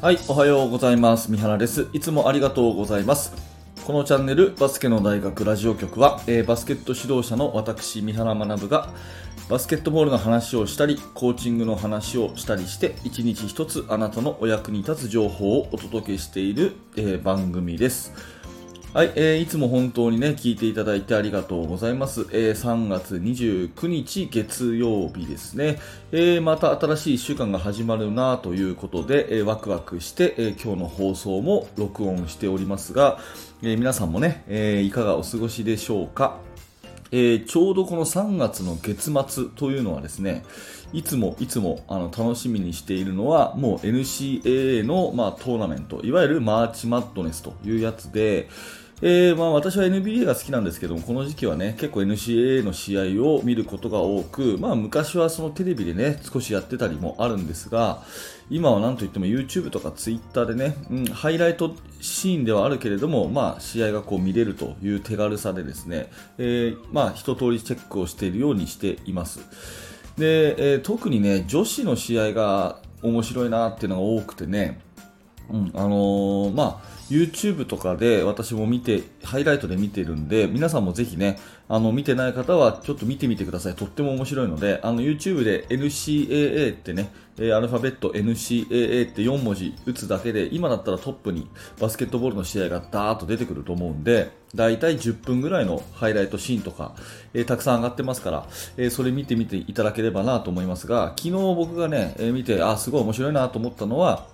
はい、おはようございます。三原です。いつもありがとうございます。このチャンネル、バスケの大学ラジオ局は、えーバスケット指導者の私、三原学が、バスケットボールの話をしたり、コーチングの話をしたりして、一日一つあなたのお役に立つ情報をお届けしている、えー番組です。はい、えーいつも本当にね、聞いていただいてありがとうございます。えー3月29日月曜日ですね。えーまた新しい1週間が始まるなということで、えーワクワクして、えー今日の放送も録音しておりますが、えー皆さんもね、えーいかがお過ごしでしょうか。えーちょうどこの3月の月末というのはですね、いつもいつもあの楽しみにしているのは、もう NCAA の、まあ、トーナメント、いわゆるマーチマッドネスというやつで、えーまあ、私は NBA が好きなんですけども、この時期はね、結構 NCAA の試合を見ることが多く、まあ、昔はそのテレビでね、少しやってたりもあるんですが、今はなんといっても YouTube とか Twitter でね、うん、ハイライトシーンではあるけれども、まあ、試合がこう見れるという手軽さでですね、えーまあ、一通りチェックをしているようにしています。で、えー特にね、女子の試合が面白いなっていうのが多くてね、うん、あのーまあ、YouTube とかで私も見て、ハイライトで見てるんで、皆さんもぜひね、あの、見てない方はちょっと見てみてください。とっても面白いので、あの、YouTube で NCAA ってね、えアルファベット NCAA って4文字打つだけで、今だったらトップにバスケットボールの試合がダーッと出てくると思うんで、だいたい10分ぐらいのハイライトシーンとか、えーたくさん上がってますから、えーそれ見てみていただければなと思いますが、昨日僕がね、えー見て、あ、すごい面白いなと思ったのは、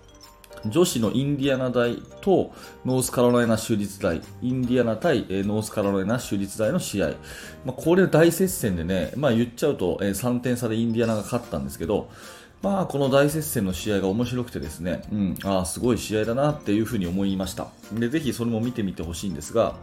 女子のインディアナ大とノースカロライナ州立大、インディアナ対ノースカロライナ州立大の試合、まあ、これ大接戦でね、まあ、言っちゃうと、3点差でインディアナが勝ったんですけど、まあ、この大接戦の試合が面白くてですね、うん、ああ、すごい試合だなっていうふうに思いました。で、ぜひそれも見てみてほしいんですが、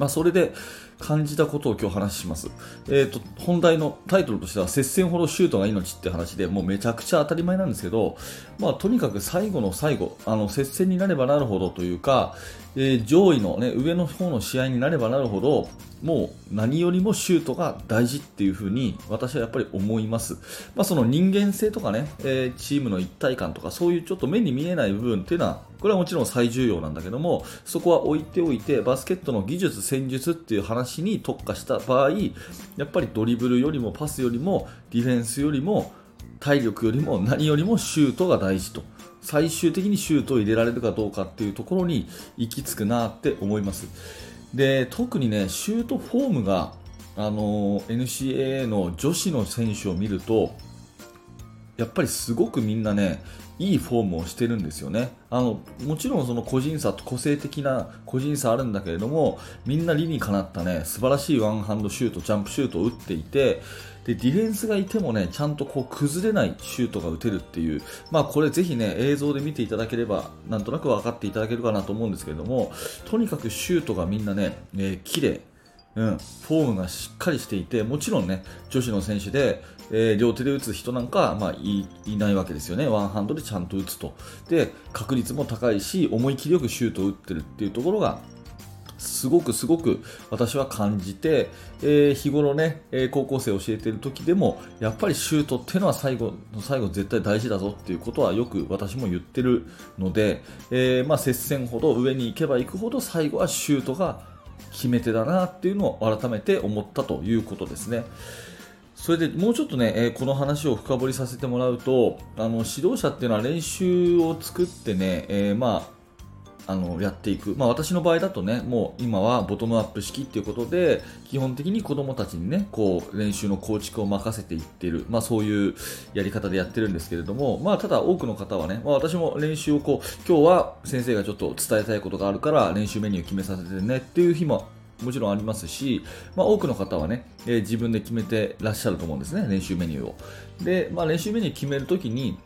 まあ、それで感じたことを今日話します。えっ、と、本題のタイトルとしては、接戦ほどシュートが命って話で、もうめちゃくちゃ当たり前なんですけど、まあ、とにかく最後の最後、あの、接戦になればなるほどというか、えー上位のね、上の方の試合になればなるほど、もう何よりもシュートが大事っていうふうに私はやっぱり思います。まあ、その人間性とかね、えーチームの一体感とかそういうちょっと目に見えない部分っていうのはこれはもちろん最重要なんだけどもそこは置いておいてバスケットの技術、戦術っていう話に特化した場合やっぱりドリブルよりもパスよりもディフェンスよりも体力よりも何よりもシュートが大事と最終的にシュートを入れられるかどうかっていうところに行き着くなって思います。で特にねシュートフォームがあの NCAA の女子の選手を見るとやっぱりすごくみんなねいいフォームをしてるんですよね。あのもちろんその個人差と個性的な個人差あるんだけれどもみんな理にかなったね素晴らしいワンハンドシュートジャンプシュートを打っていてでディフェンスがいてもねちゃんとこう崩れないシュートが打てるっていうまあこれぜひね映像で見ていただければなんとなく分かっていただけるかなと思うんですけれどもとにかくシュートがみんなね、えー綺麗うん、フォームがしっかりしていてもちろんね女子の選手で、えー両手で打つ人なんか、まあ、いいないわけですよね。ワンハンドでちゃんと打つと。で確率も高いし思い切りよくシュートを打ってるっていうところがすごくすごく私は感じて、えー日頃ね、えー高校生を教えている時でもやっぱりシュートっていうのは最後の最後絶対大事だぞっていうことはよく私も言ってるので、えーまあ、接戦ほど上に行けば行くほど最後はシュートが決め手だなっていうのを改めて思ったということですね。それでもうちょっとね、えーこの話を深掘りさせてもらうと、あの指導者っていうのは練習を作ってね、えーまああのやっていく、まあ、私の場合だとね、もう今はボトムアップ式っていうことで、基本的に子供たちにね、こう練習の構築を任せていってる、まあ、そういうやり方でやってるんですけれども、まあ、ただ多くの方はね、まあ、私も練習をこう、今日は先生がちょっと伝えたいことがあるから練習メニュー決めさせてねっていう日ももちろんありますし、まあ、多くの方はね、えー自分で決めてらっしゃると思うんですね、練習メニューを。で、まあ、練習メニュー決めるときに、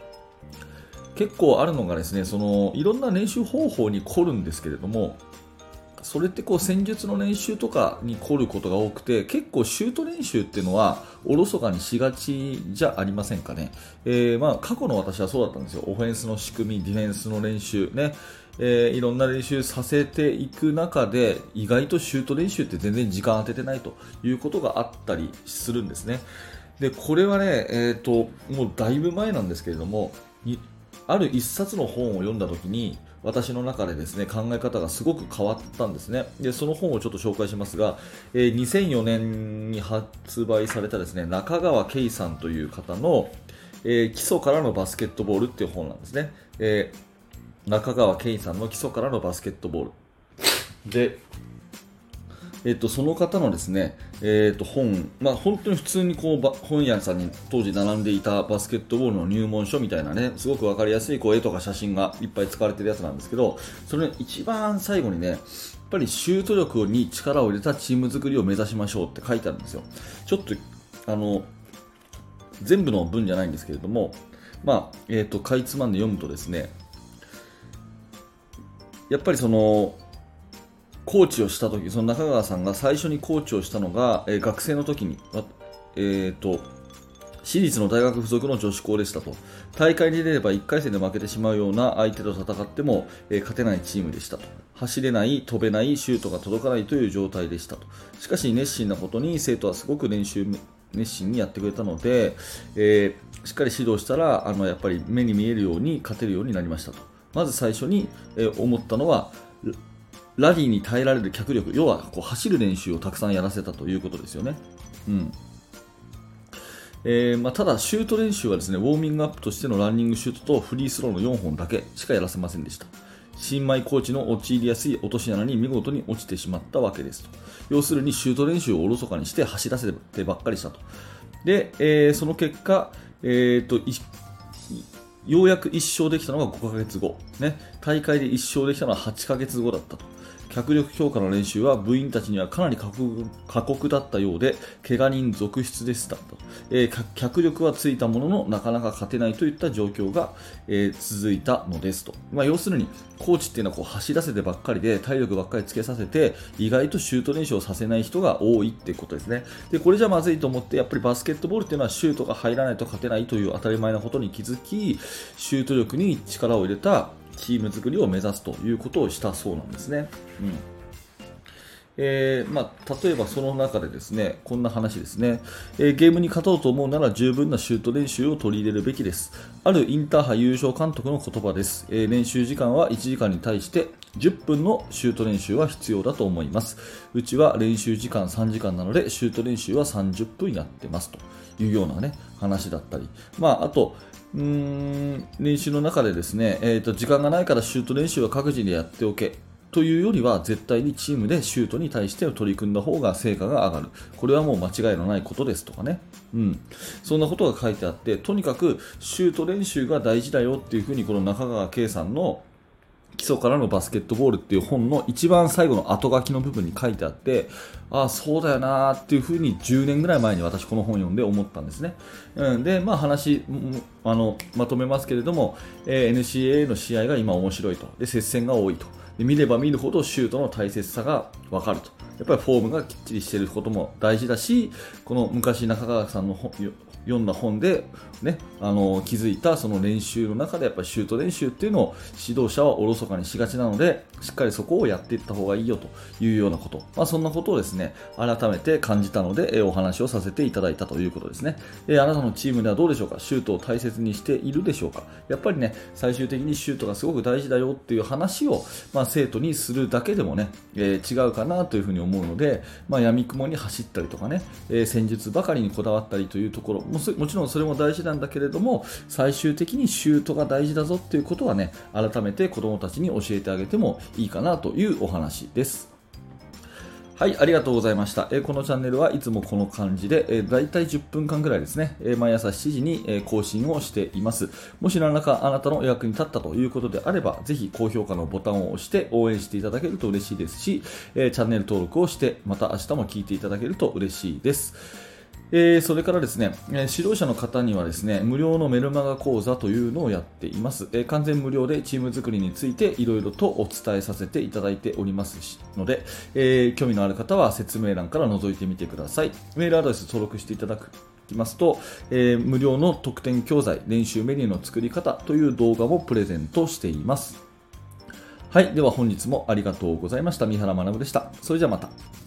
結構あるのがですね、そのいろんな練習方法に凝るんですけれども、それってこう戦術の練習とかに凝ることが多くて結構シュート練習っていうのはおろそかにしがちじゃありませんかね、えーまあ、過去の私はそうだったんですよ。オフェンスの仕組みディフェンスの練習ね。えーいろんな練習させていく中で意外とシュート練習って全然時間当ててないということがあったりするんですね。でこれはね、えー、ともうだいぶ前なんですけれどもある一冊の本を読んだ時に私の中でですね考え方がすごく変わったんですね。でその本をちょっと紹介しますが、えー、2004年に発売されたですね中川圭さんという方の、えー、基礎からのバスケットボールっていう本なんですね、えー、中川圭さんの基礎からのバスケットボール。でえっと、その方のですね、えっと、本、まあ、本当に普通にこう本屋さんに当時並んでいたバスケットボールの入門書みたいなね、すごく分かりやすいこう絵とか写真がいっぱい使われてるやつなんですけど、それ一番最後にね、やっぱりシュート力に力を入れたチーム作りを目指しましょうって書いてあるんですよ。ちょっと、あの、全部の文じゃないんですけれども、まあ、えっ、ー、と、かいつまんで読むとですね、やっぱりその、コーチをした時その中川さんが最初にコーチをしたのが、えー、学生の時に、えーと、私立の大学附属の女子校でしたと。大会に出れば1回戦で負けてしまうような相手と戦っても、えー、勝てないチームでしたと。走れない、飛べない、シュートが届かないという状態でしたと。しかし熱心なことに生徒はすごく練習熱心にやってくれたので、えー、しっかり指導したらあのやっぱり目に見えるように勝てるようになりましたと。まず最初に、え、思ったのはラリーに耐えられる脚力、要はこう走る練習をたくさんやらせたということですよね。うんえーまあ、ただ、シュート練習はですねウォーミングアップとしてのランニングシュートとフリースローの4本だけしかやらせませんでした。新米コーチの陥りやすい落とし穴に見事に落ちてしまったわけですと。要するにシュート練習をおろそかにして走らせてばっかりしたと。で、えー、その結果、えーと、ようやく1勝できたのが5ヶ月後、ね、大会で1勝できたのは8ヶ月後だったと。脚力強化の練習は部員たちにはかなり過酷だったようで、怪我人続出でしたと、えー、脚力はついたもののなかなか勝てないといった状況が、えー、続いたのですと。まあ、要するに、コーチっていうのはこう走らせてばっかりで、体力ばっかりつけさせて、意外とシュート練習をさせない人が多いってことですね。で、これじゃまずいと思って、やっぱりバスケットボールっていうのはシュートが入らないと勝てないという当たり前なことに気づき、シュート力に力を入れたチーム作りを目指すということをしたそうなんですね。うん。えー、まあ、例えばその中でですねこんな話ですね、えー、ゲームに勝とうと思うなら十分なシュート練習を取り入れるべきです。あるインターハイ優勝監督の言葉です、えー、練習時間は1時間に対して10分のシュート練習は必要だと思います。うちは練習時間3時間なのでシュート練習は30分やってます。というようなね話だったり。まああとうん練習の中でですね、えーと、時間がないからシュート練習は各自でやっておけというよりは絶対にチームでシュートに対して取り組んだ方が成果が上がる。これはもう間違いのないことですとかね、うん、そんなことが書いてあってとにかくシュート練習が大事だよっていうふうにこの中川圭さんの基礎からのバスケットボールっていう本の一番最後の後書きの部分に書いてあってああそうだよなっていうふうに10年ぐらい前に私この本読んで思ったんですね、うん、でまあ話あのまとめますけれども、えー、NCAA の試合が今面白いと。で接戦が多いと。で見れば見るほどシュートの大切さが分かると。やっぱりフォームがきっちりしていることも大事だしこの昔中川さんの読んだ本で、ね、あの気づいたその練習の中でやっぱりシュート練習っていうのを指導者はおろそかにしがちなのでしっかりそこをやっていった方がいいよというようなこと、まあ、そんなことをですね改めて感じたので、えお話をさせていただいたということですね、えあなたのチームではどうでしょうか？シュートを大切にしているでしょうか？やっぱりね最終的にシュートがすごく大事だよっていう話を、まあ、生徒にするだけでもね、えー、違うかなというふうに思うので、まあ、闇雲に走ったりとかね、えー、戦術ばかりにこだわったりというところももちろんそれも大事なんだけれども最終的にシュートが大事だぞっていうことはね改めて子どもたちに教えてあげてもいいかなというお話です。はい、ありがとうございました。えー、このチャンネルはいつもこの感じで、えー、大体10分間くらいですね、えー、毎朝7時に、え更新をしています。もし何らかあなたの役に立ったということであれば、ぜひ高評価のボタンを押して応援していただけると嬉しいですし、えチャンネル登録をして、また明日も聞いていただけると嬉しいです。えー、それからですね、え指導者の方にはですね、無料のメルマガ講座というのをやっています。えー、完全無料でチーム作りについていろいろとお伝えさせていただいておりますので、え、興味のある方は説明欄から覗いてみてください。メールアドレス登録していただくきますと、え無料の特典教材、練習メニューの作り方という動画もプレゼントしています。はい。では本日もありがとうございました。三原学でした。それじゃあまた。